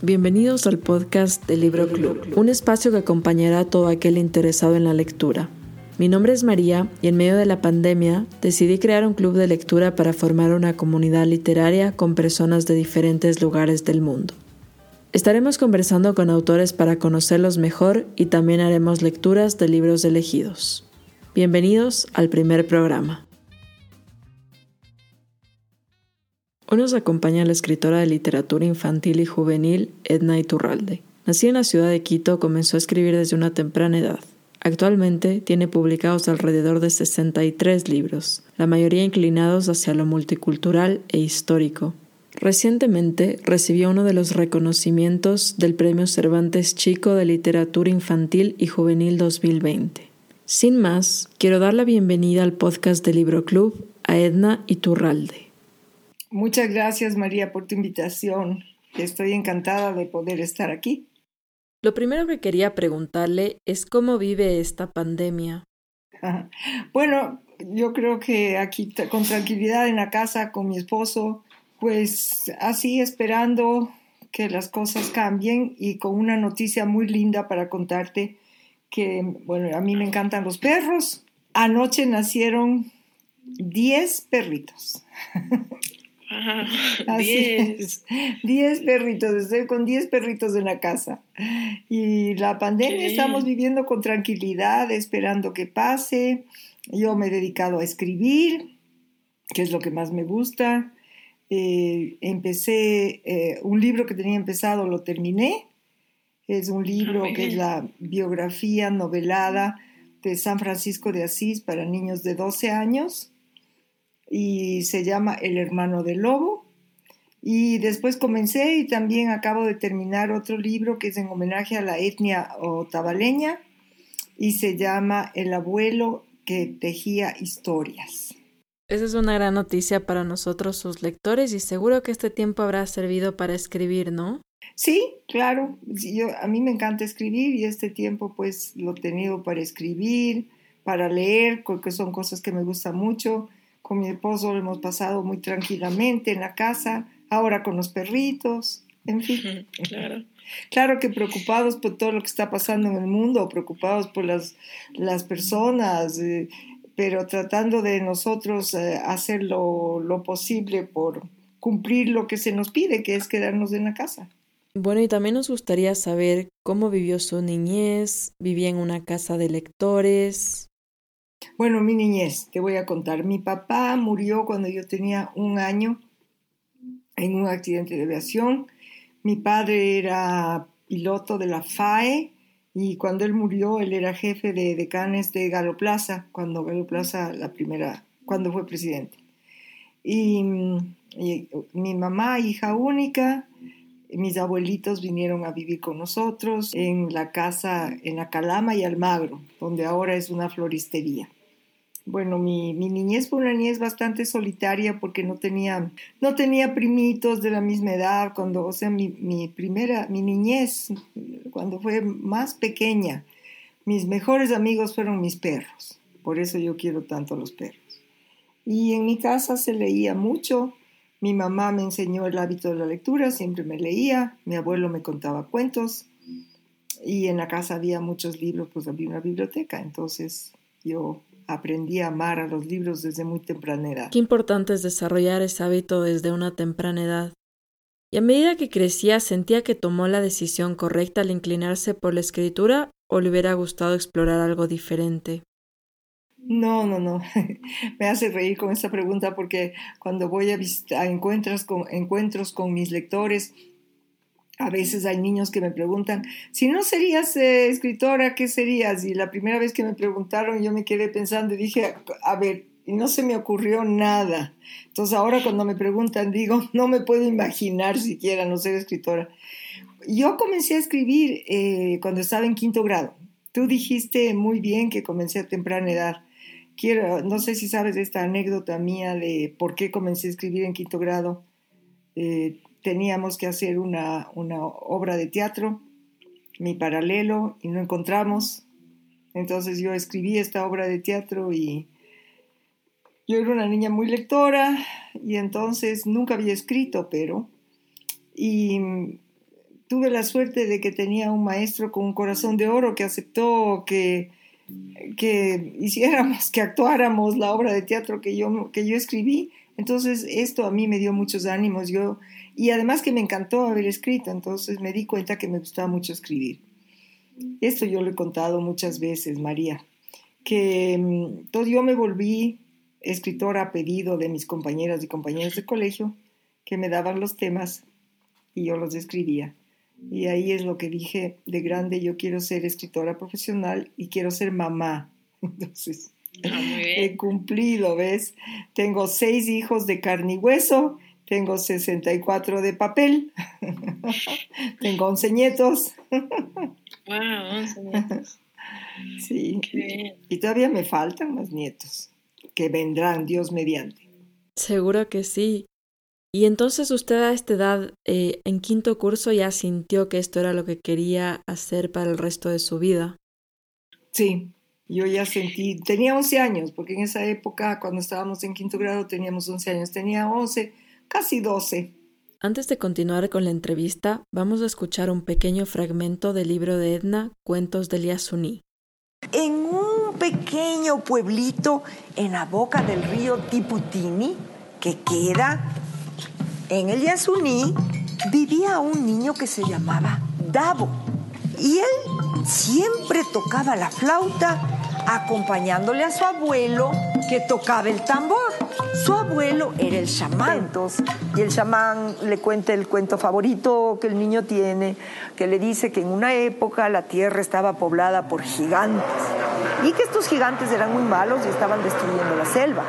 Bienvenidos al podcast de Libro Club, un espacio que acompañará a todo aquel interesado en la lectura. Mi nombre es María y en medio de la pandemia decidí crear un club de lectura para formar una comunidad literaria con personas de diferentes lugares del mundo. Estaremos conversando con autores para conocerlos mejor y también haremos lecturas de libros elegidos. Bienvenidos al primer programa. Hoy nos acompaña la escritora de literatura infantil y juvenil Edna Iturralde. Nacida en la ciudad de Quito, comenzó a escribir desde una temprana edad. Actualmente tiene publicados alrededor de 63 libros, la mayoría inclinados hacia lo multicultural e histórico. Recientemente recibió uno de los reconocimientos del Premio Cervantes Chico de Literatura Infantil y Juvenil 2020. Sin más, quiero dar la bienvenida al podcast de Libro Club a Edna Iturralde. Muchas gracias María por tu invitación. Estoy encantada de poder estar aquí. Lo primero que quería preguntarle es cómo vive esta pandemia. Bueno, yo creo que aquí con tranquilidad en la casa con mi esposo, pues así esperando que las cosas cambien y con una noticia muy linda para contarte que, bueno, a mí me encantan los perros. Anoche nacieron 10 perritos. diez. Diez perritos, estoy con diez perritos en la casa. Y la pandemia estamos viviendo con tranquilidad, esperando que pase. Yo me he dedicado a escribir, que es lo que más me gusta. Eh, empecé eh, un libro que tenía empezado, lo terminé. Es un libro que es la biografía novelada de San Francisco de Asís para niños de 12 años y se llama El hermano del lobo. Y después comencé y también acabo de terminar otro libro que es en homenaje a la etnia otavaleña y se llama El abuelo que tejía historias. Esa es una gran noticia para nosotros, sus lectores, y seguro que este tiempo habrá servido para escribir, ¿no? Sí, claro. Yo, a mí me encanta escribir y este tiempo pues lo he tenido para escribir, para leer, porque son cosas que me gustan mucho con mi esposo lo hemos pasado muy tranquilamente en la casa, ahora con los perritos, en fin. Claro. Claro que preocupados por todo lo que está pasando en el mundo, preocupados por las, las personas, eh, pero tratando de nosotros eh, hacer lo, lo posible por cumplir lo que se nos pide, que es quedarnos en la casa. Bueno, y también nos gustaría saber cómo vivió su niñez, vivía en una casa de lectores, bueno, mi niñez, te voy a contar. Mi papá murió cuando yo tenía un año en un accidente de aviación. Mi padre era piloto de la FAE y cuando él murió, él era jefe de decanes de Galo Plaza, cuando Galo Plaza, la primera, cuando fue presidente. Y, y mi mamá, hija única, mis abuelitos vinieron a vivir con nosotros en la casa en la Calama y Almagro, donde ahora es una floristería. Bueno, mi, niñez fue una niñez bastante solitaria porque no tenía, no tenía primitos de la misma edad. Cuando, o sea, mi, primera, mi niñez, cuando fue más pequeña, mis mejores amigos fueron mis perros. Por eso yo quiero tanto a los perros. Y en mi casa se leía mucho. Mi mamá me enseñó el hábito de la lectura, siempre me leía. Mi abuelo me contaba cuentos. Y en la casa había muchos libros, pues había una biblioteca. Entonces yo aprendí a amar a los libros desde muy temprana edad. Qué importante es desarrollar ese hábito desde una temprana edad. Y a medida que crecía, sentía que tomó la decisión correcta al inclinarse por la escritura o le hubiera gustado explorar algo diferente. No, no, no. Me hace reír con esta pregunta porque cuando voy a, con, encuentros con mis lectores, a veces hay niños que me preguntan, si no serías eh, escritora, ¿qué serías? Y la primera vez que me preguntaron yo me quedé pensando y dije, a ver, y no se me ocurrió nada. Entonces ahora cuando me preguntan digo, no me puedo imaginar siquiera no ser escritora. Yo comencé a escribir eh, cuando estaba en quinto grado. Tú dijiste muy bien que comencé a temprana edad. No sé si sabes esta anécdota mía de por qué comencé a escribir en quinto grado. Eh, teníamos que hacer una, obra de teatro, mi paralelo, y no encontramos. Entonces yo escribí esta obra de teatro y yo era una niña muy lectora y entonces nunca había escrito, pero... Y tuve la suerte de que tenía un maestro con un corazón de oro que aceptó que, que hiciéramos, que actuáramos la obra de teatro que yo, que yo escribí. Entonces esto a mí me dio muchos ánimos. Yo, y además que me encantó haber escrito, entonces me di cuenta que me gustaba mucho escribir. Esto yo lo he contado muchas veces, María, que mm, todo, yo me volví escritora a pedido de mis compañeras y compañeros de colegio que me daban los temas y yo los escribía. Y ahí es lo que dije, de grande yo quiero ser escritora profesional y quiero ser mamá. Entonces, ah, he cumplido, ¿ves? Tengo seis hijos de carne y hueso, tengo 64 de papel, tengo 11 nietos. ¡Wow! 11 nietos. Sí. Y todavía me faltan más nietos que vendrán, Dios mediante. Seguro que sí. Y entonces usted a esta edad, eh, en quinto curso, ya sintió que esto era lo que quería hacer para el resto de su vida. Sí, yo ya sentí, tenía 11 años, porque en esa época, cuando estábamos en quinto grado, teníamos 11 años, tenía 11, casi 12. Antes de continuar con la entrevista, vamos a escuchar un pequeño fragmento del libro de Edna, Cuentos del Yasuní. En un pequeño pueblito en la boca del río Tiputini, que queda en el Yasuní vivía un niño que se llamaba Davo. Y él siempre tocaba la flauta acompañándole a su abuelo que tocaba el tambor. Su abuelo era el chamán. Y el chamán le cuenta el cuento favorito que el niño tiene, que le dice que en una época la tierra estaba poblada por gigantes y que estos gigantes eran muy malos y estaban destruyendo la selva.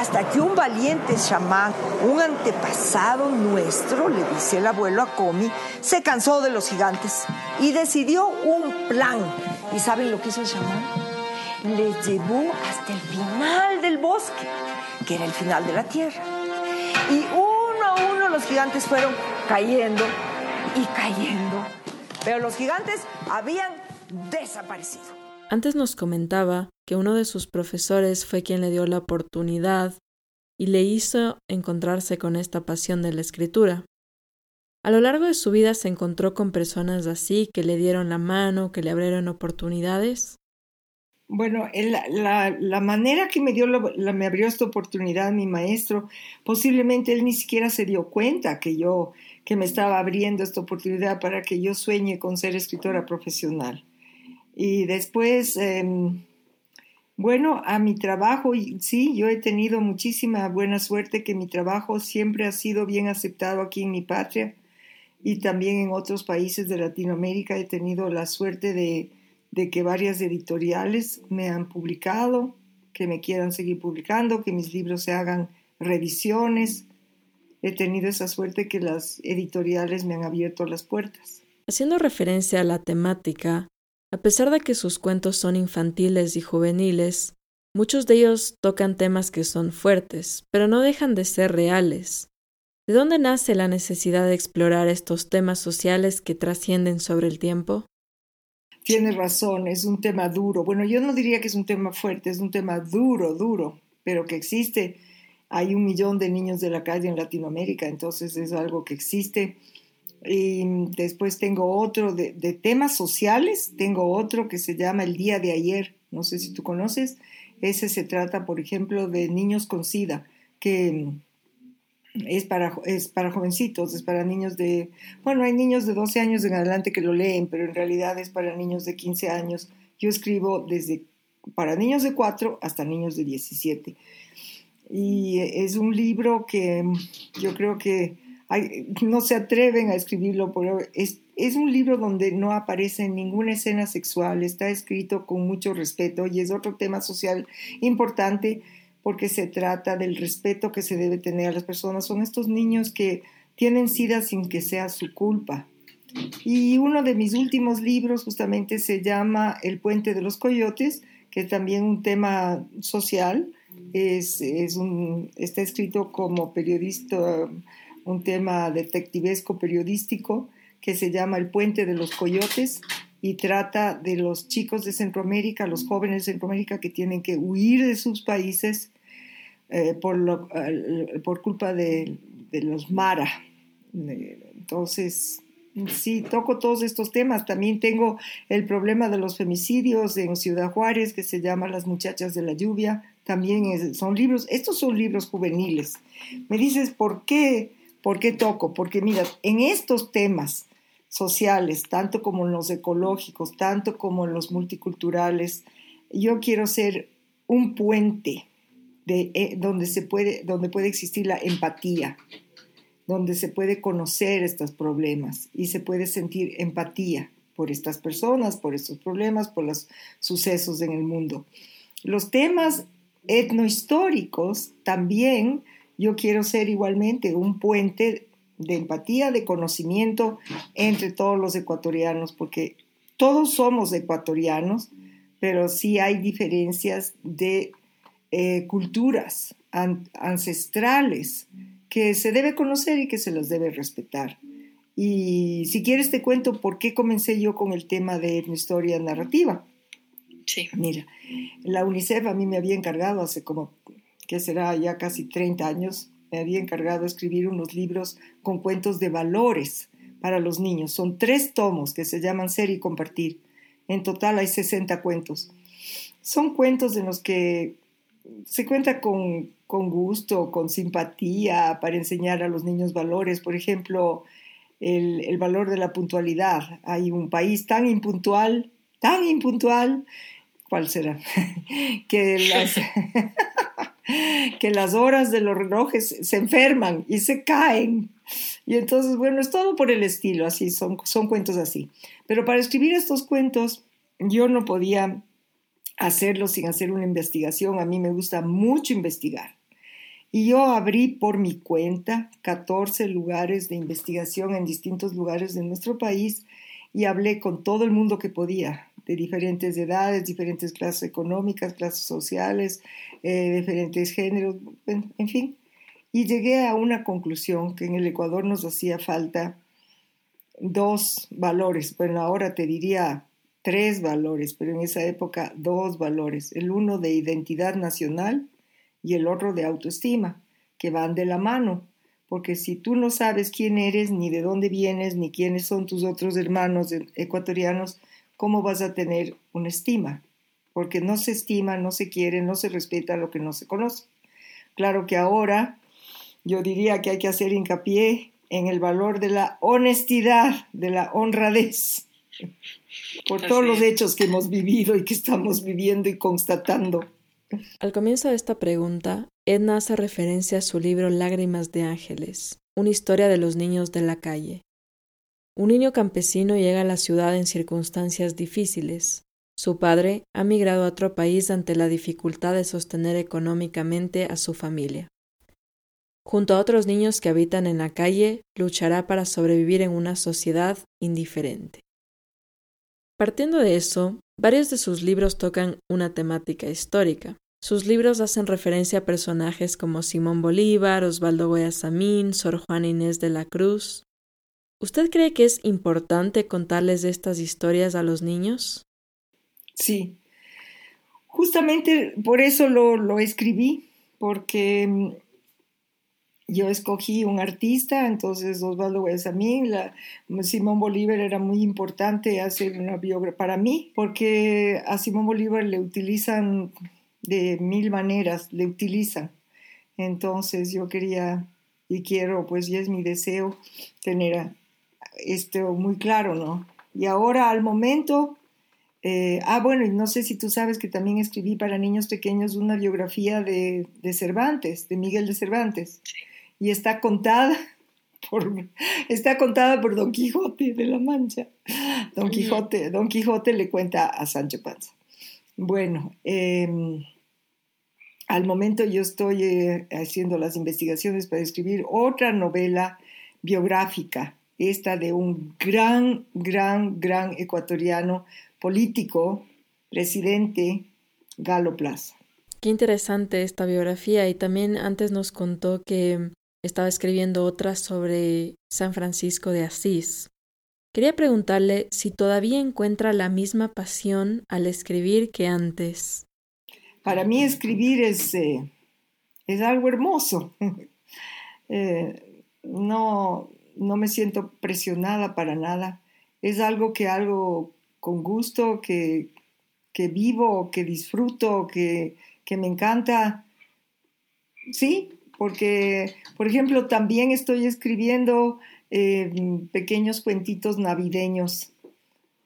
Hasta que un valiente chamán, un antepasado nuestro, le dice el abuelo a Comi, se cansó de los gigantes y decidió un plan. ¿Y saben lo que hizo el chamán? Les llevó hasta el final del bosque, que era el final de la tierra. Y uno a uno los gigantes fueron cayendo y cayendo. Pero los gigantes habían desaparecido. Antes nos comentaba que uno de sus profesores fue quien le dio la oportunidad y le hizo encontrarse con esta pasión de la escritura. A lo largo de su vida se encontró con personas así que le dieron la mano, que le abrieron oportunidades. Bueno, la, manera que me, dio me abrió esta oportunidad mi maestro, posiblemente él ni siquiera se dio cuenta que yo que me estaba abriendo esta oportunidad para que yo sueñe con ser escritora profesional. Y después, em, bueno, a mi trabajo, sí, yo he tenido muchísima buena suerte que mi trabajo siempre ha sido bien aceptado aquí en mi patria y también en otros países de Latinoamérica. He tenido la suerte de, de que varias editoriales me han publicado, que me quieran seguir publicando, que mis libros se hagan revisiones. He tenido esa suerte que las editoriales me han abierto las puertas. Haciendo referencia a la temática, a pesar de que sus cuentos son infantiles y juveniles, muchos de ellos tocan temas que son fuertes, pero no dejan de ser reales. ¿De dónde nace la necesidad de explorar estos temas sociales que trascienden sobre el tiempo? Tienes razón, es un tema duro. Bueno, yo no diría que es un tema fuerte, es un tema duro, duro, pero que existe. Hay un millón de niños de la calle en Latinoamérica, entonces es algo que existe y después tengo otro de, temas sociales, tengo otro que se llama El Día de Ayer, no sé si tú conoces. Ese se trata, por ejemplo, de niños con SIDA, que es para, es para jovencitos, es para niños de, bueno, hay niños de 12 años en adelante que lo leen, pero en realidad es para niños de 15 años. Yo escribo desde para niños de 4 hasta niños de 17. Y es un libro que yo creo que no se atreven a escribirlo, pero es, es un libro donde no aparece ninguna escena sexual, está escrito con mucho respeto y es otro tema social importante porque se trata del respeto que se debe tener a las personas. Son estos niños que tienen sida sin que sea su culpa. Y uno de mis últimos libros justamente se llama El puente de los coyotes, que es también un tema social. Es, es un, está escrito como periodista un tema detectivesco periodístico que se llama El puente de los coyotes y trata de los chicos de Centroamérica, los jóvenes de Centroamérica que tienen que huir de sus países eh, por, por culpa de, de los Mara. Entonces, sí, toco todos estos temas. También tengo el problema de los femicidios en Ciudad Juárez, que se llama Las muchachas de la lluvia. También son libros, estos son libros juveniles. Me dices, ¿por qué? ¿Por qué toco? Porque mira, en estos temas sociales, tanto como en los ecológicos, tanto como en los multiculturales, yo quiero ser un puente de, eh, donde, se puede, donde puede existir la empatía, donde se puede conocer estos problemas y se puede sentir empatía por estas personas, por estos problemas, por los sucesos en el mundo. Los temas etnohistóricos también yo quiero ser igualmente un puente de empatía, de conocimiento entre todos los ecuatorianos, porque todos somos ecuatorianos, pero sí hay diferencias de eh, culturas ancestrales que se debe conocer y que se las debe respetar. Y si quieres te cuento por qué comencé yo con el tema de etnohistoria narrativa. Sí. Mira, la UNICEF a mí me había encargado hace como, que será ya casi 30 años, me había encargado de escribir unos libros con cuentos de valores para los niños. Son tres tomos que se llaman Ser y Compartir. En total hay 60 cuentos. Son cuentos en los que se cuenta con, con gusto, con simpatía para enseñar a los niños valores. Por ejemplo, el, el valor de la puntualidad. Hay un país tan impuntual, tan impuntual, ¿cuál será? que las... que las horas de los relojes se enferman y se caen. Y entonces, bueno, es todo por el estilo, así, son, son cuentos así. Pero para escribir estos cuentos, yo no podía hacerlo sin hacer una investigación. A mí me gusta mucho investigar. Y yo abrí por mi cuenta 14 lugares de investigación en distintos lugares de nuestro país y hablé con todo el mundo que podía, de diferentes edades, diferentes clases económicas, clases sociales, eh, diferentes géneros, en, fin. Y llegué a una conclusión que en el Ecuador nos hacía falta dos valores. Bueno, ahora te diría tres valores, pero en esa época dos valores. El uno de identidad nacional y el otro de autoestima, que van de la mano. Porque si tú no sabes quién eres, ni de dónde vienes, ni quiénes son tus otros hermanos ecuatorianos, ¿cómo vas a tener una estima? Porque no se estima, no se quiere, no se respeta lo que no se conoce. Claro que ahora yo diría que hay que hacer hincapié en el valor de la honestidad, de la honradez, por todos los hechos que hemos vivido y que estamos viviendo y constatando. Al comienzo de esta pregunta, Edna hace referencia a su libro Lágrimas de Ángeles, una historia de los niños de la calle. Un niño campesino llega a la ciudad en circunstancias difíciles. Su padre ha migrado a otro país ante la dificultad de sostener económicamente a su familia. Junto a otros niños que habitan en la calle, luchará para sobrevivir en una sociedad indiferente. Partiendo de eso, varios de sus libros tocan una temática histórica. Sus libros hacen referencia a personajes como Simón Bolívar, Osvaldo Guayasamín, Sor Juana Inés de la Cruz, ¿Usted cree que es importante contarles estas historias a los niños? Sí, justamente por eso lo, escribí, porque mm, yo escogí un artista, entonces Osvaldo Guayasamín, la, Simón Bolívar era muy importante hacer una biografía para mí, porque a Simón Bolívar le utilizan de mil maneras, le utilizan. Entonces yo quería y quiero, pues ya es mi deseo, tener esto muy claro, ¿no? Y ahora al momento, eh, ah, bueno, y no sé si tú sabes que también escribí para niños pequeños una biografía de, Cervantes, de Miguel de Cervantes, y está contada por, está contada por Don Quijote de la Mancha. Don Quijote, Don Quijote le cuenta a Sancho Panza. Bueno, em, al momento yo estoy eh, haciendo las investigaciones para escribir otra novela biográfica esta de un gran, gran, gran ecuatoriano político, presidente Galo Plaza. Qué interesante esta biografía y también antes nos contó que estaba escribiendo otra sobre San Francisco de Asís. Quería preguntarle si todavía encuentra la misma pasión al escribir que antes. Para mí escribir es, eh, es algo hermoso. Eh, no, no me siento presionada para nada. Es algo que hago con gusto, que, que vivo, que disfruto, que, que me encanta. Sí, porque, por ejemplo, también estoy escribiendo eh, pequeños cuentitos navideños.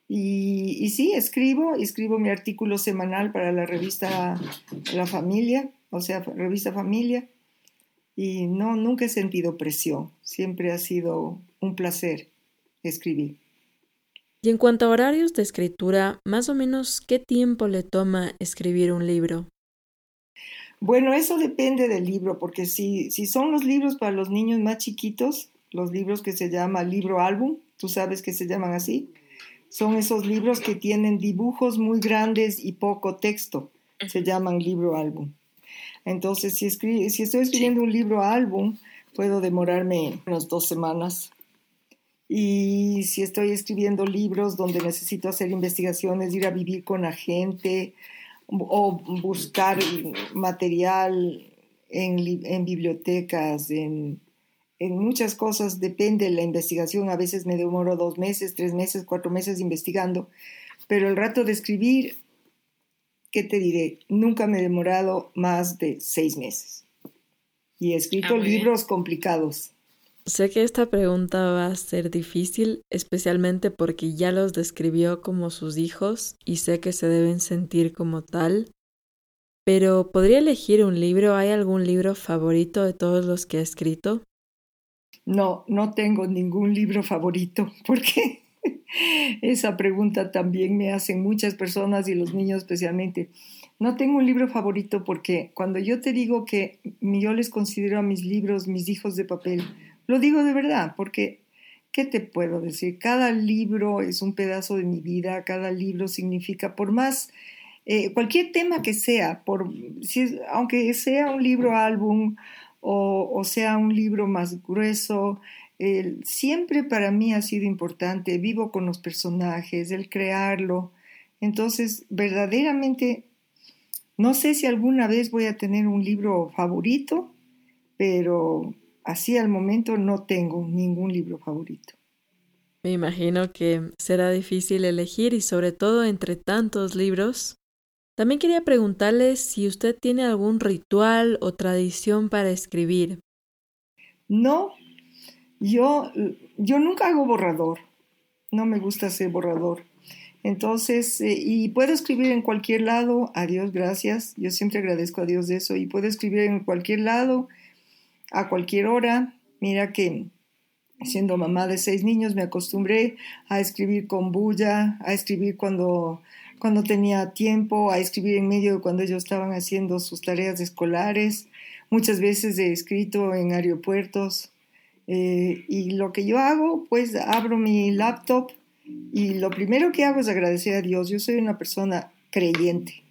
Y, y, sí, escribo, escribo mi artículo semanal para la revista La Familia, o sea, revista Familia. Y no, nunca he sentido presión, siempre ha sido un placer escribir. Y en cuanto a horarios de escritura, más o menos, ¿qué tiempo le toma escribir un libro? Bueno, eso depende del libro, porque si, si son los libros para los niños más chiquitos, los libros que se llama libro álbum, tú sabes que se llaman así, son esos libros que tienen dibujos muy grandes y poco texto, se llaman libro álbum. Entonces, si, si estoy escribiendo un libro álbum, puedo demorarme unas dos semanas. Y si estoy escribiendo libros donde necesito hacer investigaciones, ir a vivir con la gente o buscar material en, en bibliotecas, en, en muchas cosas, depende de la investigación. A veces me demoro dos meses, tres meses, cuatro meses investigando, pero el rato de escribir ¿qué te diré? Nunca me he demorado más de seis meses. Y he escrito ah, libros complicados. Sé que esta pregunta va a ser difícil, especialmente porque ya los describió como sus hijos y sé que se deben sentir como tal. Pero ¿podría elegir un libro? ¿Hay algún libro favorito de todos los que ha escrito? No, no tengo ningún libro favorito, porque esa pregunta también me hacen muchas personas y los niños especialmente. No tengo un libro favorito porque cuando yo te digo que yo les considero a mis libros mis hijos de papel, lo digo de verdad, porque ¿qué te puedo decir? Cada libro es un pedazo de mi vida, cada libro significa, por más, eh, cualquier tema que sea, por, aunque sea un libro álbum o sea un libro más grueso, siempre para mí ha sido importante, vivo con los personajes, el crearlo. Entonces, verdaderamente, no sé si alguna vez voy a tener un libro favorito, pero así al momento no tengo ningún libro favorito. Me imagino que será difícil elegir y sobre todo entre tantos libros. También quería preguntarle si usted tiene algún ritual o tradición para escribir. No, yo, yo nunca hago borrador, no me gusta hacer borrador. Entonces, eh, y puedo escribir en cualquier lado, a Dios gracias, yo siempre agradezco a Dios de eso, y puedo escribir en cualquier lado, a cualquier hora. Mira que siendo mamá de seis niños me acostumbré a escribir con bulla, a escribir cuando, cuando tenía tiempo, a escribir en medio de cuando ellos estaban haciendo sus tareas escolares. Muchas veces he escrito en aeropuertos, eh, y lo que yo hago, pues abro mi laptop y lo primero que hago es agradecer a Dios. Yo soy una persona creyente.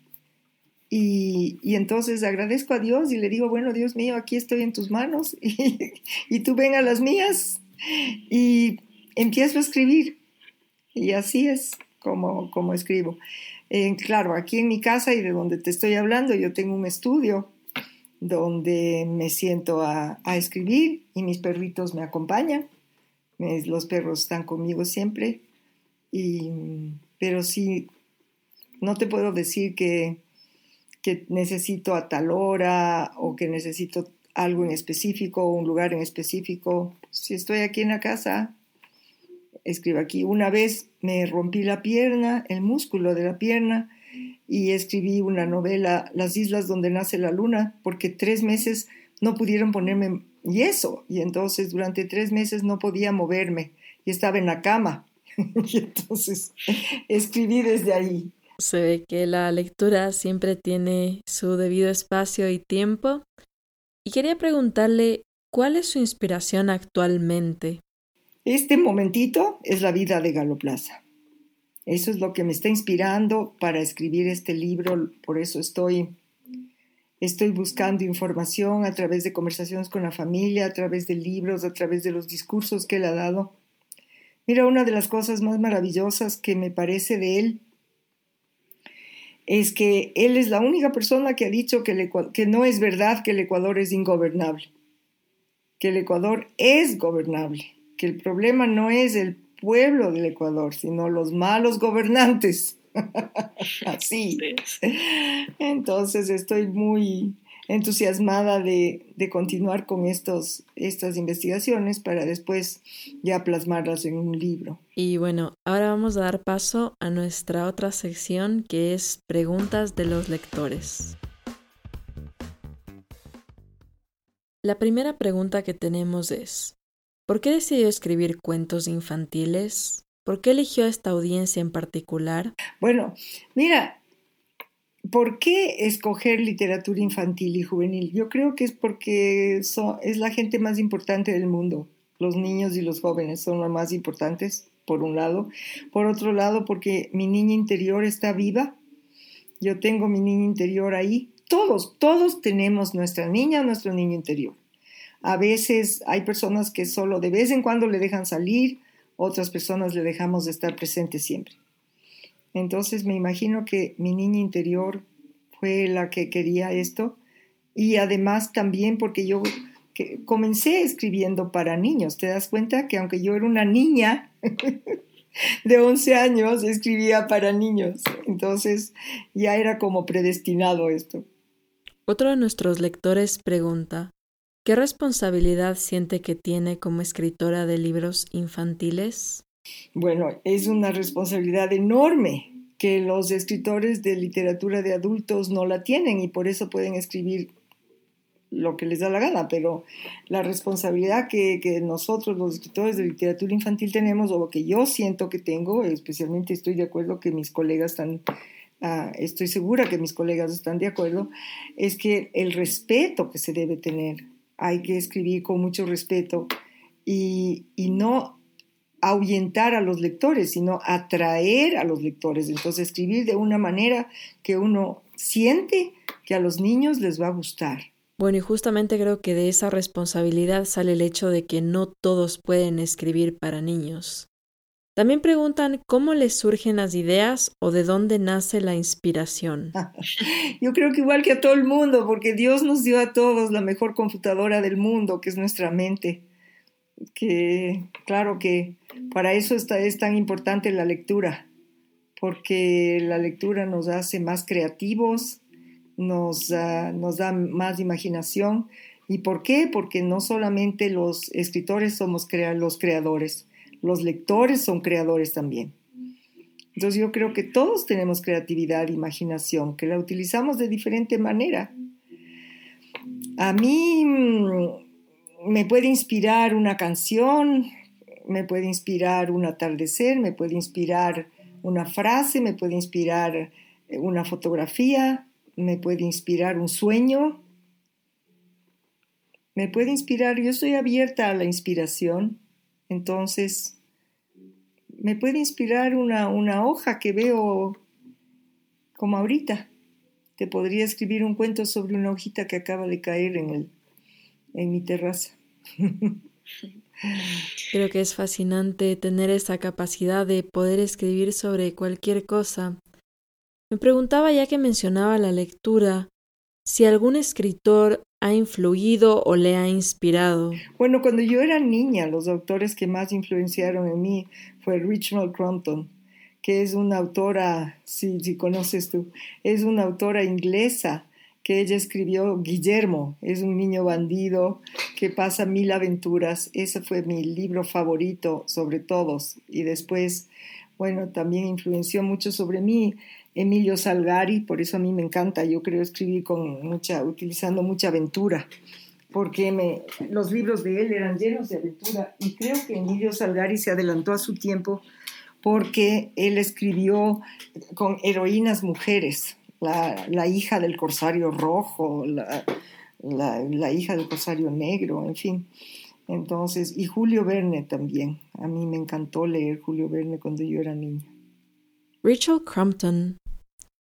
Y, y, entonces agradezco a Dios y le digo, bueno, Dios mío, aquí estoy en tus manos y, y tú ven a las mías. Y empiezo a escribir. Y así es como, como escribo. Eh, claro, aquí en mi casa y de donde te estoy hablando, yo tengo un estudio donde me siento a, escribir y mis perritos me acompañan. los perros están conmigo siempre. pero sí, no te puedo decir que, que necesito a tal hora o que necesito algo en específico o un lugar en específico. Si estoy aquí en la casa, escribo aquí. Una vez me rompí la pierna, el músculo de la pierna, y escribí una novela, Las islas donde nace la luna, porque tres meses no pudieron ponerme yeso y entonces durante tres meses no podía moverme y estaba en la cama. y entonces escribí desde ahí. Se ve que la lectura siempre tiene su debido espacio y tiempo. Y quería preguntarle, ¿cuál es su inspiración actualmente? Este momentito es la vida de Galo Plaza. Eso es lo que me está inspirando para escribir este libro, por eso estoy, estoy buscando información a través de conversaciones con la familia, a través de libros, a través de los discursos que él ha dado. Mira, una de las cosas más maravillosas que me parece de él es que él es la única persona que ha dicho que, que no es verdad que el Ecuador es ingobernable que el Ecuador es gobernable, que el problema no es el pueblo del Ecuador, sino los malos gobernantes. Así. Entonces estoy muy entusiasmada de, continuar con estos, estas investigaciones para después ya plasmarlas en un libro. Y bueno, ahora vamos a dar paso a nuestra otra sección que es preguntas de los lectores. La primera pregunta que tenemos es, ¿por qué decidió escribir cuentos infantiles? ¿Por qué eligió a esta audiencia en particular? Bueno, mira, ¿por qué escoger literatura infantil y juvenil? Yo creo que es porque es la gente más importante del mundo. Los niños y los jóvenes son los más importantes, por un lado. Por otro lado, porque mi niña interior está viva. Yo tengo mi niña interior ahí. Todos, todos tenemos nuestra niña, nuestro niño interior. A veces hay personas que solo de vez en cuando le dejan salir, otras personas le dejamos de estar presente siempre. Entonces me imagino que mi niña interior fue la que quería esto y además también porque yo comencé escribiendo para niños. ¿Te das cuenta que aunque yo era una niña de 11 años, escribía para niños? Entonces ya era como predestinado esto. Otro de nuestros lectores pregunta, ¿qué responsabilidad siente que tiene como escritora de libros infantiles? Bueno, es una responsabilidad enorme que los escritores de literatura de adultos no la tienen y por eso pueden escribir lo que les da la gana, pero la responsabilidad que, nosotros los escritores de literatura infantil tenemos, o que yo siento que tengo, especialmente estoy de acuerdo que mis colegas están, ah, estoy segura que mis colegas están de acuerdo, es que el respeto que se debe tener, hay que escribir con mucho respeto y, y no ahuyentar a los lectores, sino atraer a los lectores. Entonces, escribir de una manera que uno siente que a los niños les va a gustar. Bueno, y justamente creo que de esa responsabilidad sale el hecho de que no todos pueden escribir para niños. También preguntan cómo les surgen las ideas o de dónde nace la inspiración. Yo creo que igual que a todo el mundo, porque Dios nos dio a todos la mejor computadora del mundo, que es nuestra mente que claro que para eso está, es tan importante la lectura, porque la lectura nos hace más creativos, nos, nos da más imaginación. ¿Y por qué? Porque no solamente los escritores somos los creadores, los lectores son creadores también. Entonces yo creo que todos tenemos creatividad, imaginación, que la utilizamos de diferente manera. A mí me puede inspirar una canción, me puede inspirar un atardecer, me puede inspirar una frase, me puede inspirar eh, una fotografía, me puede inspirar un sueño, me puede inspirar, yo estoy abierta a la inspiración, entonces me puede inspirar una, una hoja que veo como ahorita. Te podría escribir un cuento sobre una hojita que acaba de caer en el en mi terraza. Creo que es fascinante tener esa capacidad de poder escribir sobre cualquier cosa. Me preguntaba ya que mencionaba la lectura, si algún escritor ha influido o le ha inspirado. Bueno, cuando yo era niña, los autores que más influenciaron en mí fue Richard Crompton, que es una autora, si, si conoces tú, es una autora inglesa que ella escribió Guillermo, es un niño bandido que pasa mil aventuras. Ese fue mi libro favorito sobre todos. Y después, bueno, también influenció mucho sobre mí Emilio Salgari, por eso a mí me encanta. Yo creo escribir con mucha, utilizando mucha aventura, porque me, los libros de él eran llenos de aventura. Y creo que Emilio Salgari se adelantó a su tiempo porque él escribió con heroínas mujeres la, hija del corsario rojo, la, la, hija del corsario negro, en fin. Entonces, y Julio Verne también. A mí me encantó leer Julio Verne cuando yo era niña. Rachel Crumpton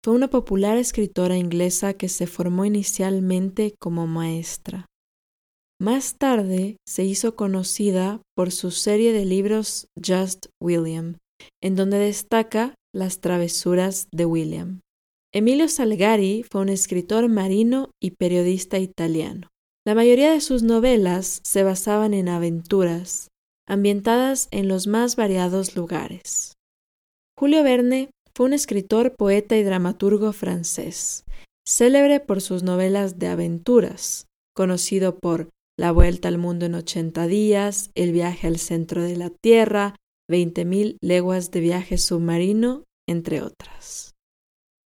fue una popular escritora inglesa que se formó inicialmente como maestra. Más tarde se hizo conocida por su serie de libros Just William, en donde destaca las travesuras de William. Emilio Salgari fue un escritor marino y periodista italiano. La mayoría de sus novelas se basaban en aventuras, ambientadas en los más variados lugares. Julio Verne fue un escritor, poeta y dramaturgo francés, célebre por sus novelas de aventuras, conocido por La Vuelta al Mundo en 80 días, El viaje al centro de la Tierra, 20.000 leguas de viaje submarino, entre otras.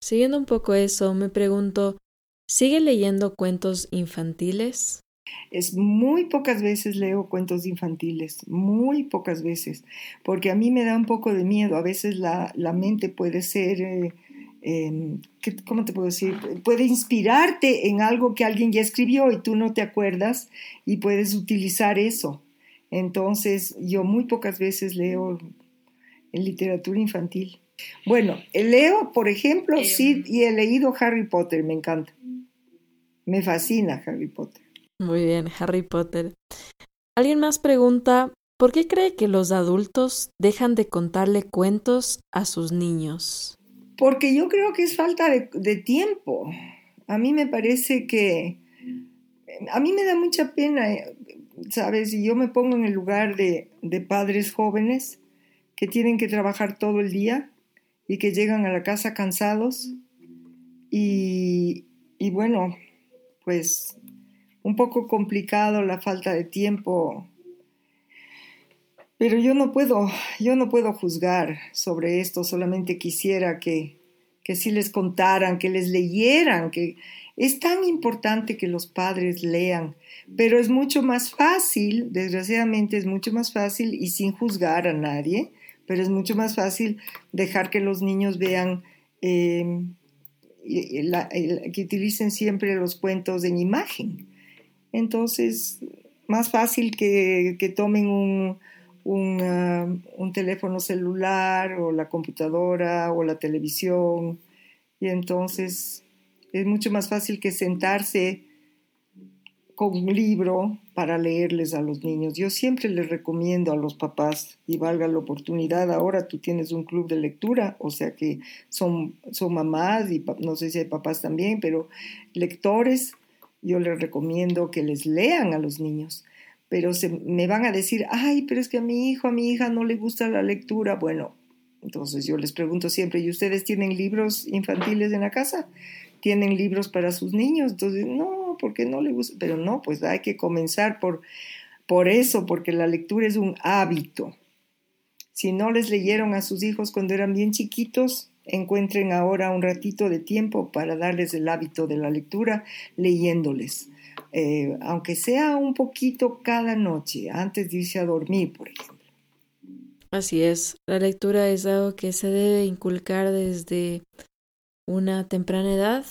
Siguiendo un poco eso, me pregunto, ¿sigue leyendo cuentos infantiles? Es muy pocas veces leo cuentos infantiles, muy pocas veces, porque a mí me da un poco de miedo. A veces la, mente puede ser, eh, em, ¿cómo te puedo decir? Puede inspirarte en algo que alguien ya escribió y tú no te acuerdas y puedes utilizar eso. Entonces, yo muy pocas veces leo en literatura infantil. Bueno, leo, por ejemplo, em. sí, y he leído Harry Potter, me encanta. Me fascina Harry Potter. Muy bien, Harry Potter. Alguien más pregunta, ¿por qué cree que los adultos dejan de contarle cuentos a sus niños? Porque yo creo que es falta de, tiempo. A mí me parece que... A mí me da mucha pena, ¿sabes? Y yo me pongo en el lugar de, padres jóvenes que tienen que trabajar todo el día y que llegan a la casa cansados. Y, y bueno, pues un poco complicado la falta de tiempo, pero yo no puedo, yo no puedo juzgar sobre esto, solamente quisiera que, que sí les contaran, que les leyeran, que es tan importante que los padres lean, pero es mucho más fácil, desgraciadamente es mucho más fácil y sin juzgar a nadie, pero es mucho más fácil dejar que los niños vean, eh, que utilicen siempre los cuentos en imagen. Entonces, más fácil que, tomen un, ah, un, teléfono celular o la computadora o la televisión. Y entonces es mucho más fácil que sentarse con un libro para leerles a los niños. Yo siempre les recomiendo a los papás, y valga la oportunidad, ahora tú tienes un club de lectura, o sea que son, son mamás y no sé si hay papás también, pero lectores yo les recomiendo que les lean a los niños, pero se, me van a decir, ay, pero es que a mi hijo, a mi hija no le gusta la lectura. Bueno, entonces yo les pregunto siempre, ¿y ustedes tienen libros infantiles en la casa? ¿Tienen libros para sus niños? Entonces, no, porque no le gusta, pero no, pues hay que comenzar por, por eso, porque la lectura es un hábito. Si no les leyeron a sus hijos cuando eran bien chiquitos, encuentren ahora un ratito de tiempo para darles el hábito de la lectura leyéndoles, eh, aunque sea un poquito cada noche, antes de irse a dormir, por ejemplo. Así es, la lectura es algo que se debe inculcar desde una temprana edad.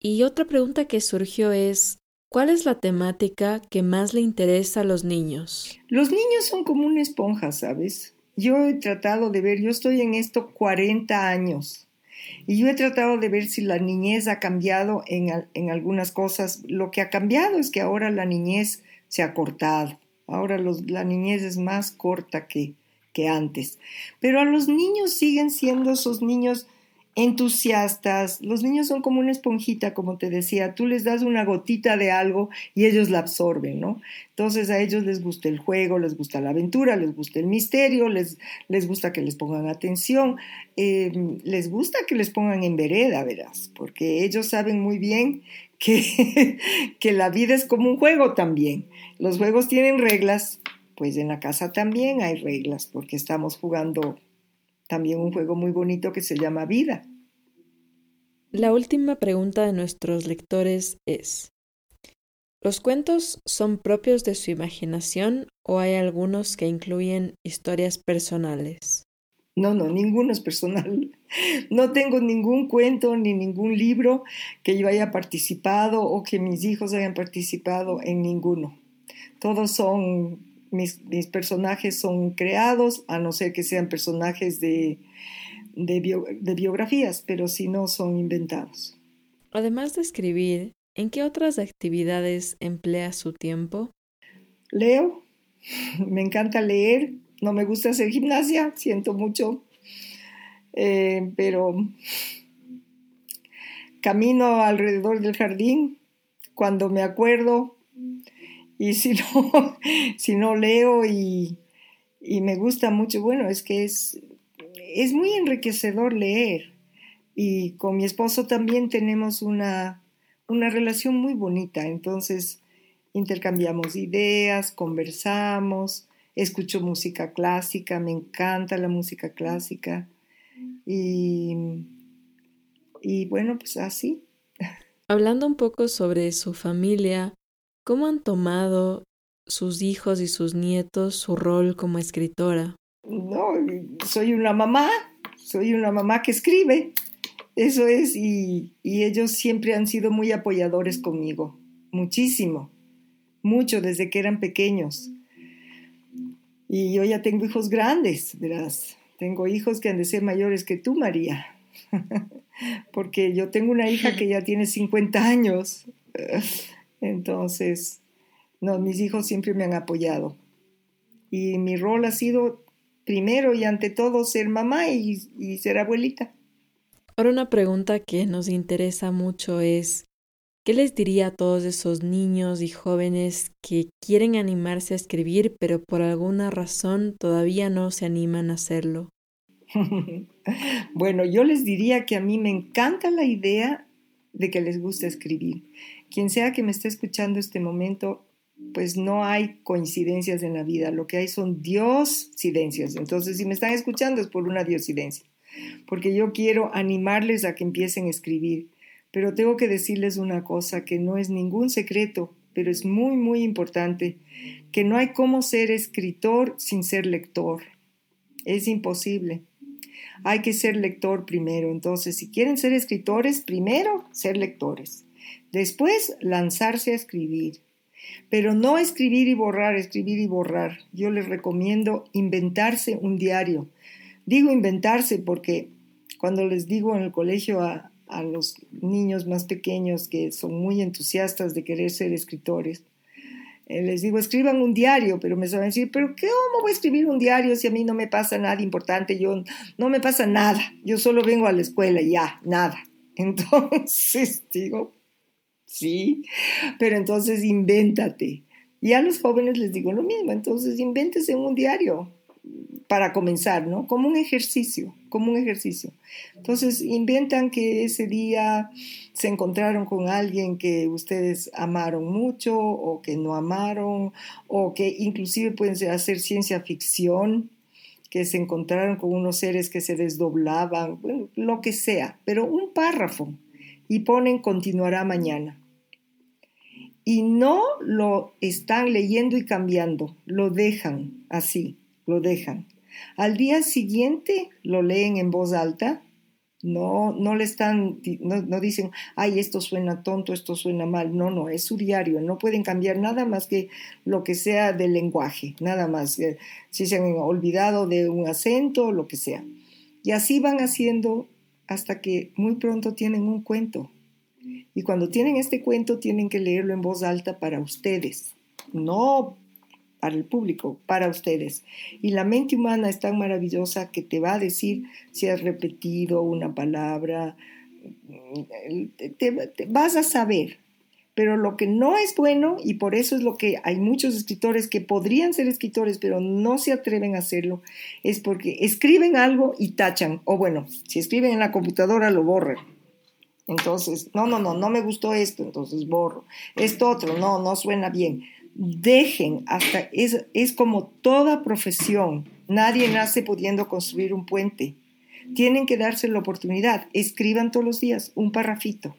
Y otra pregunta que surgió es, ¿cuál es la temática que más le interesa a los niños? Los niños son como una esponja, ¿sabes? Yo he tratado de ver, yo estoy en esto 40 años y yo he tratado de ver si la niñez ha cambiado en, algunas cosas. Lo que ha cambiado es que ahora la niñez se ha cortado, ahora la niñez es más corta que, que antes, pero a los niños siguen siendo esos niños entusiastas. Los niños son como una esponjita, como te decía. Tú les das una gotita de algo y ellos la absorben, ¿no? Entonces a ellos les gusta el juego, les gusta la aventura, les gusta el misterio, les, les gusta que les pongan atención, em, les gusta que les pongan en vereda, verás, porque ellos saben muy bien que, que la vida es como un juego también. Los juegos tienen reglas, pues en la casa también hay reglas, porque estamos jugando también un juego muy bonito que se llama Vida. La última pregunta de nuestros lectores es, ¿los cuentos son propios de su imaginación o hay algunos que incluyen historias personales? No, no, ninguno es personal. No tengo ningún cuento ni ningún libro que yo haya participado o que mis hijos hayan participado en ninguno. Todos son mis, personajes son creados, a no ser que sean personajes de, de, biografías, pero si no son inventados. Además de escribir, ¿en qué otras actividades emplea su tiempo? Leo, me encanta leer, no me gusta hacer gimnasia, siento mucho, eh, pero camino alrededor del jardín, cuando me acuerdo Y si no, si no leo y, y me gusta mucho, bueno, es que es, es muy enriquecedor leer. Y con mi esposo también tenemos una, una relación muy bonita, entonces intercambiamos ideas, conversamos, escucho música clásica, me encanta la música clásica y, y bueno, pues así. Hablando un poco sobre su familia, ¿cómo han tomado sus hijos y sus nietos su rol como escritora? No, soy una mamá, soy una mamá que escribe, eso es, y, ellos siempre han sido muy apoyadores conmigo, muchísimo, mucho desde que eran pequeños. Y yo ya tengo hijos grandes, verás. Tengo hijos que han de ser mayores que tú, María. Porque yo tengo una hija que ya tiene 50 años. Entonces, no, mis hijos siempre me han apoyado. Y mi rol ha sido, primero y ante todo, ser mamá y, y ser abuelita. Ahora una pregunta que nos interesa mucho es, ¿Qué les diría a todos esos niños y jóvenes que quieren animarse a escribir, pero por alguna razón todavía no se animan a hacerlo? bueno, yo les diría que a mí me encanta la idea de que les gusta escribir. Quien sea que me esté escuchando este momento, pues no hay coincidencias en la vida, lo que hay son diosidencias. Entonces, si me están escuchando es por una diosidencia, porque yo quiero animarles a que empiecen a escribir pero tengo que decirles una cosa que no es ningún secreto, pero es muy, muy importante, que no hay cómo ser escritor sin ser lector. Es imposible. Hay que ser lector primero. Entonces, si quieren ser escritores, primero ser lectores. Después, lanzarse a escribir. Pero no escribir y borrar, escribir y borrar. Yo les recomiendo inventarse un diario. Digo inventarse porque cuando les digo en el colegio a, a los niños más pequeños que son muy entusiastas de querer ser escritores. Eh, les digo, escriban un diario, pero me saben decir, pero ¿cómo voy a escribir un diario si a mí no me pasa nada importante? Yo no me pasa nada, yo solo vengo a la escuela ya, nada. Entonces digo, sí, pero entonces invéntate. Y a los jóvenes les digo lo mismo, entonces invéntese un diario, para comenzar, ¿no? Como un ejercicio, como un ejercicio. Entonces, inventan que ese día se encontraron con alguien que ustedes amaron mucho o que no amaron, o que inclusive pueden hacer ciencia ficción, que se encontraron con unos seres que se desdoblaban, lo que sea, pero un párrafo y ponen continuará mañana. Y no lo están leyendo y cambiando, lo dejan así, lo dejan. Al día siguiente lo leen en voz alta, no, no le están, no, dicen, ay, esto suena tonto, esto suena mal. No, no, es su diario. No pueden cambiar nada más que lo que sea del lenguaje, nada más. Si se han olvidado de un acento, lo que sea. Y así van haciendo hasta que muy pronto tienen un cuento. Y cuando tienen este cuento, tienen que leerlo en voz alta para ustedes, no para el público, para ustedes. Y la mente humana es tan maravillosa que te va a decir si has repetido una palabra, te, vas a saber. Pero lo que no es bueno, y por eso es lo que hay muchos escritores que podrían ser escritores, pero no se atreven a hacerlo, es porque escriben algo y tachan. O bueno, si escriben en la computadora, lo borran. Entonces, no, no, no, no me gustó esto, entonces borro. Esto otro, no, no suena bien dejen hasta, es, es como toda profesión, nadie nace pudiendo construir un puente. Tienen que darse la oportunidad, escriban todos los días un parrafito,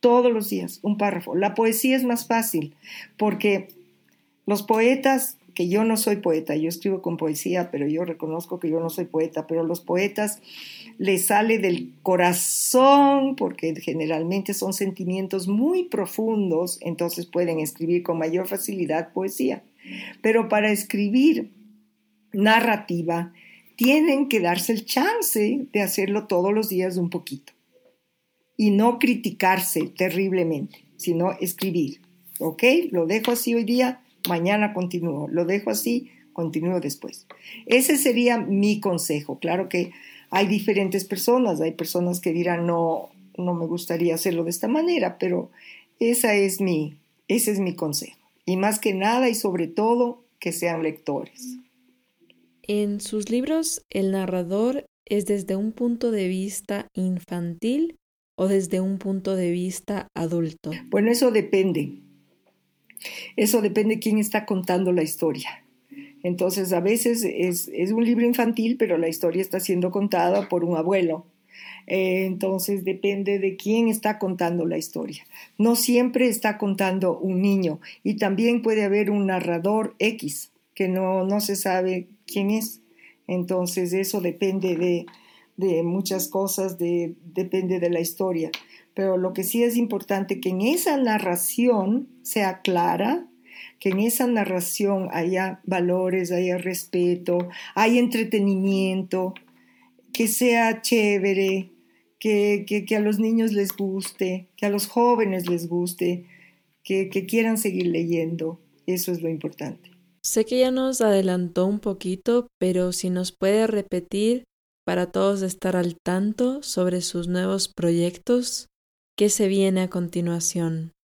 todos los días un párrafo. La poesía es más fácil porque los poetas que yo no soy poeta, yo escribo con poesía, pero yo reconozco que yo no soy poeta, pero los poetas les sale del corazón, porque generalmente son sentimientos muy profundos, entonces pueden escribir con mayor facilidad poesía. Pero para escribir narrativa, tienen que darse el chance de hacerlo todos los días un poquito y no criticarse terriblemente, sino escribir. ¿Ok? Lo dejo así hoy día mañana continúo, lo dejo así, continúo después. Ese sería mi consejo. Claro que hay diferentes personas, hay personas que dirán, no, no me gustaría hacerlo de esta manera, pero esa es mi, ese es mi consejo. y más que nada y sobre todo que sean lectores. En sus libros, el narrador es desde un punto de vista infantil o desde un punto de vista adulto. Bueno, eso depende. Eso depende de quién está contando la historia. Entonces, a veces es, es un libro infantil, pero la historia está siendo contada por un abuelo eh, entonces depende de quién está contando la historia. No siempre está contando un niño y también puede haber un narrador X que no, no se sabe quién es. Entonces eso depende de, de muchas cosas, de, depende de la historia. Pero lo que sí es importante que en esa narración sea clara, que en esa narración haya valores, haya respeto, haya entretenimiento, que sea chévere, que, que, a los niños les guste, que a los jóvenes les guste, que, que quieran seguir leyendo. Eso es lo importante. Sé que ya nos adelantó un poquito, pero si nos puede repetir para todos estar al tanto sobre sus nuevos proyectos, ¿qué se viene a continuación?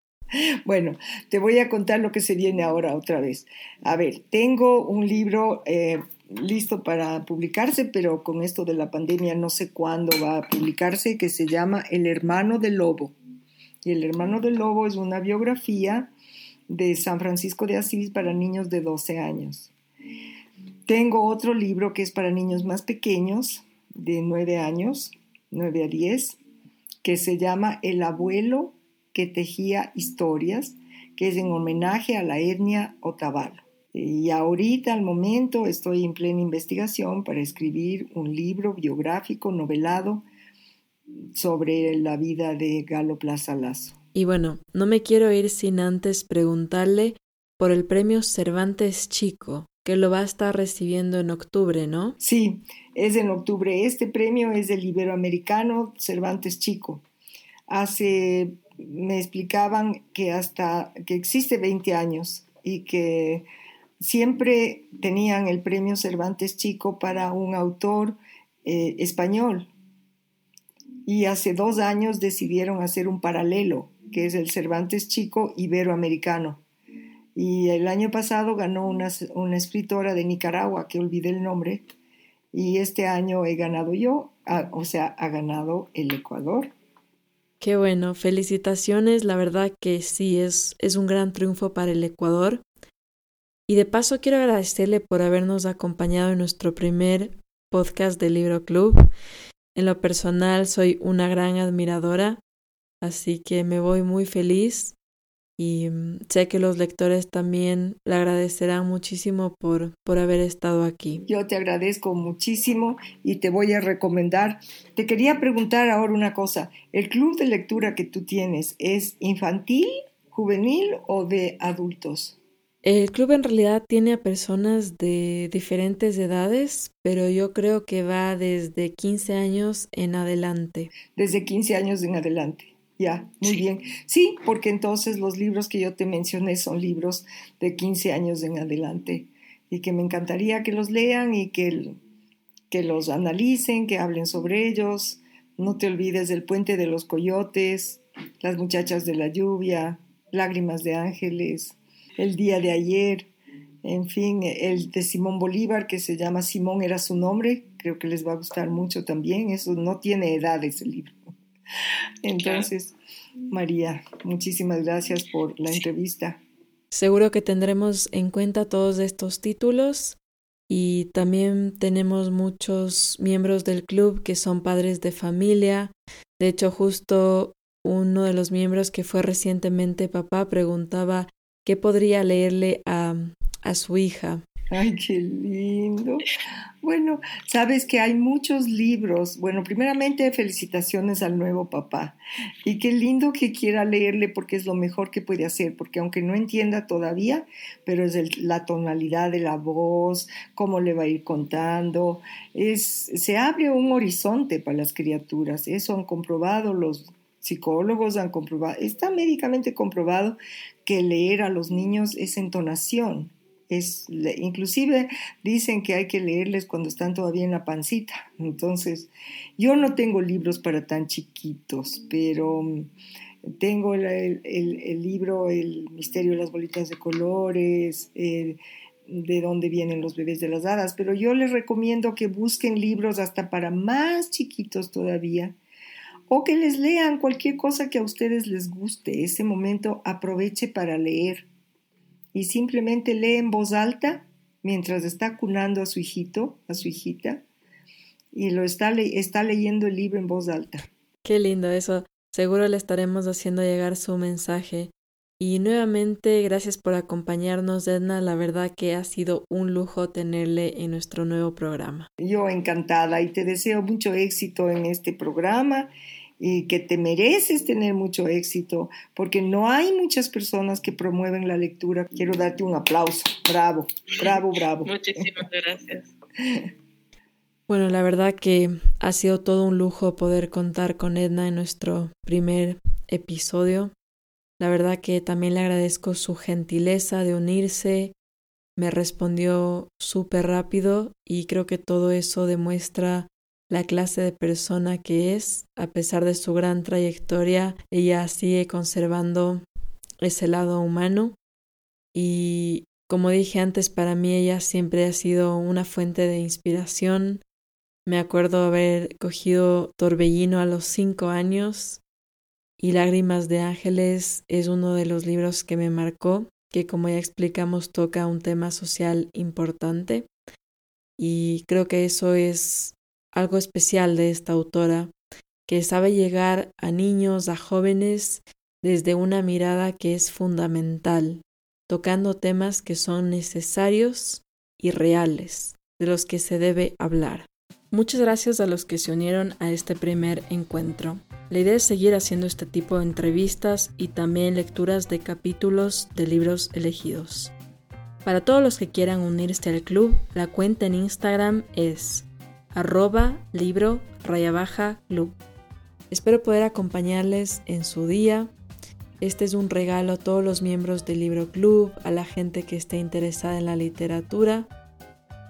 Bueno, te voy a contar lo que se viene ahora otra vez. A ver, tengo un libro eh, listo para publicarse, pero con esto de la pandemia no sé cuándo va a publicarse, que se llama El hermano del lobo. Y El hermano del lobo es una biografía de San Francisco de Asís para niños de 12 años. Tengo otro libro que es para niños más pequeños, de 9 años, 9 a 10, que se llama El abuelo que tejía historias, que es en homenaje a la etnia otavalo. Y ahorita, al momento, estoy en plena investigación para escribir un libro biográfico, novelado, sobre la vida de Galo Plaza Lazo. Y bueno, no me quiero ir sin antes preguntarle por el premio Cervantes Chico, que lo va a estar recibiendo en octubre, ¿no? Sí, es en octubre. Este premio es del Iberoamericano Cervantes Chico. Hace, me explicaban que hasta que existe 20 años y que siempre tenían el premio Cervantes Chico para un autor eh, español. Y hace dos años decidieron hacer un paralelo, que es el Cervantes Chico Iberoamericano. Y el año pasado ganó una, una escritora de Nicaragua, que olvidé el nombre, y este año he ganado yo, o sea, ha ganado el Ecuador. Qué bueno, felicitaciones, la verdad que sí, es, es un gran triunfo para el Ecuador. Y de paso quiero agradecerle por habernos acompañado en nuestro primer podcast del Libro Club. En lo personal soy una gran admiradora, así que me voy muy feliz y mm, sé que los lectores también le agradecerán muchísimo por, por haber estado aquí. Yo te agradezco muchísimo y te voy a recomendar. Te quería preguntar ahora una cosa. ¿El club de lectura que tú tienes es infantil, juvenil o de adultos? El club en realidad tiene a personas de diferentes edades, pero yo creo que va desde 15 años en adelante. Desde 15 años en adelante. Ya, muy bien. Sí, porque entonces los libros que yo te mencioné son libros de 15 años en adelante y que me encantaría que los lean y que, que los analicen, que hablen sobre ellos. No te olvides del puente de los coyotes, las muchachas de la lluvia, lágrimas de ángeles, el día de ayer, en fin, el de Simón Bolívar, que se llama Simón era su nombre, creo que les va a gustar mucho también, eso no tiene edad ese libro. Entonces, María, muchísimas gracias por la entrevista. Seguro que tendremos en cuenta todos estos títulos y también tenemos muchos miembros del club que son padres de familia. De hecho, justo uno de los miembros que fue recientemente papá preguntaba ¿Qué podría leerle a, a su hija? Ay, qué lindo. Bueno, sabes que hay muchos libros. Bueno, primeramente felicitaciones al nuevo papá. Y qué lindo que quiera leerle porque es lo mejor que puede hacer, porque aunque no entienda todavía, pero es la tonalidad de la voz, cómo le va a ir contando, es, se abre un horizonte para las criaturas. Eso han comprobado los psicólogos han comprobado, está médicamente comprobado que leer a los niños es entonación. Es, inclusive dicen que hay que leerles cuando están todavía en la pancita. Entonces, yo no tengo libros para tan chiquitos, pero tengo el, libro El misterio de las bolitas de colores, de dónde vienen los bebés de las hadas, pero yo les recomiendo que busquen libros hasta para más chiquitos todavía o que les lean cualquier cosa que a ustedes les guste. Ese momento aproveche para leer y simplemente lee en voz alta mientras está cunando a su hijito, a su hijita, y lo está, está leyendo el libro en voz alta. Qué lindo eso. Seguro le estaremos haciendo llegar su mensaje. Y nuevamente, gracias por acompañarnos, Edna. La verdad que ha sido un lujo tenerle en nuestro nuevo programa. Yo encantada y te deseo mucho éxito en este programa y que te mereces tener mucho éxito, porque no hay muchas personas que promueven la lectura. Quiero darte un aplauso. Bravo, bravo, bravo. Muchísimas gracias. Bueno, la verdad que ha sido todo un lujo poder contar con Edna en nuestro primer episodio. La verdad que también le agradezco su gentileza de unirse. Me respondió súper rápido y creo que todo eso demuestra la clase de persona que es. A pesar de su gran trayectoria, ella sigue conservando ese lado humano. Y como dije antes, para mí ella siempre ha sido una fuente de inspiración, me acuerdo haber cogido Torbellino a los cinco años y Lágrimas de Ángeles es uno de los libros que me marcó, que como ya explicamos toca un tema social importante y creo que eso es algo especial de esta autora, que sabe llegar a niños, a jóvenes, desde una mirada que es fundamental, tocando temas que son necesarios y reales, de los que se debe hablar. Muchas gracias a los que se unieron a este primer encuentro. La idea es seguir haciendo este tipo de entrevistas y también lecturas de capítulos de libros elegidos. Para todos los que quieran unirse al club, la cuenta en Instagram es arroba libro raya baja club. Espero poder acompañarles en su día. Este es un regalo a todos los miembros del Libro Club, a la gente que esté interesada en la literatura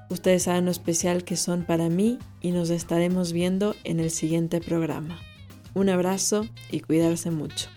Ustedes saben lo especial que son para mí y nos estaremos viendo en el siguiente programa. Un abrazo y cuidarse mucho.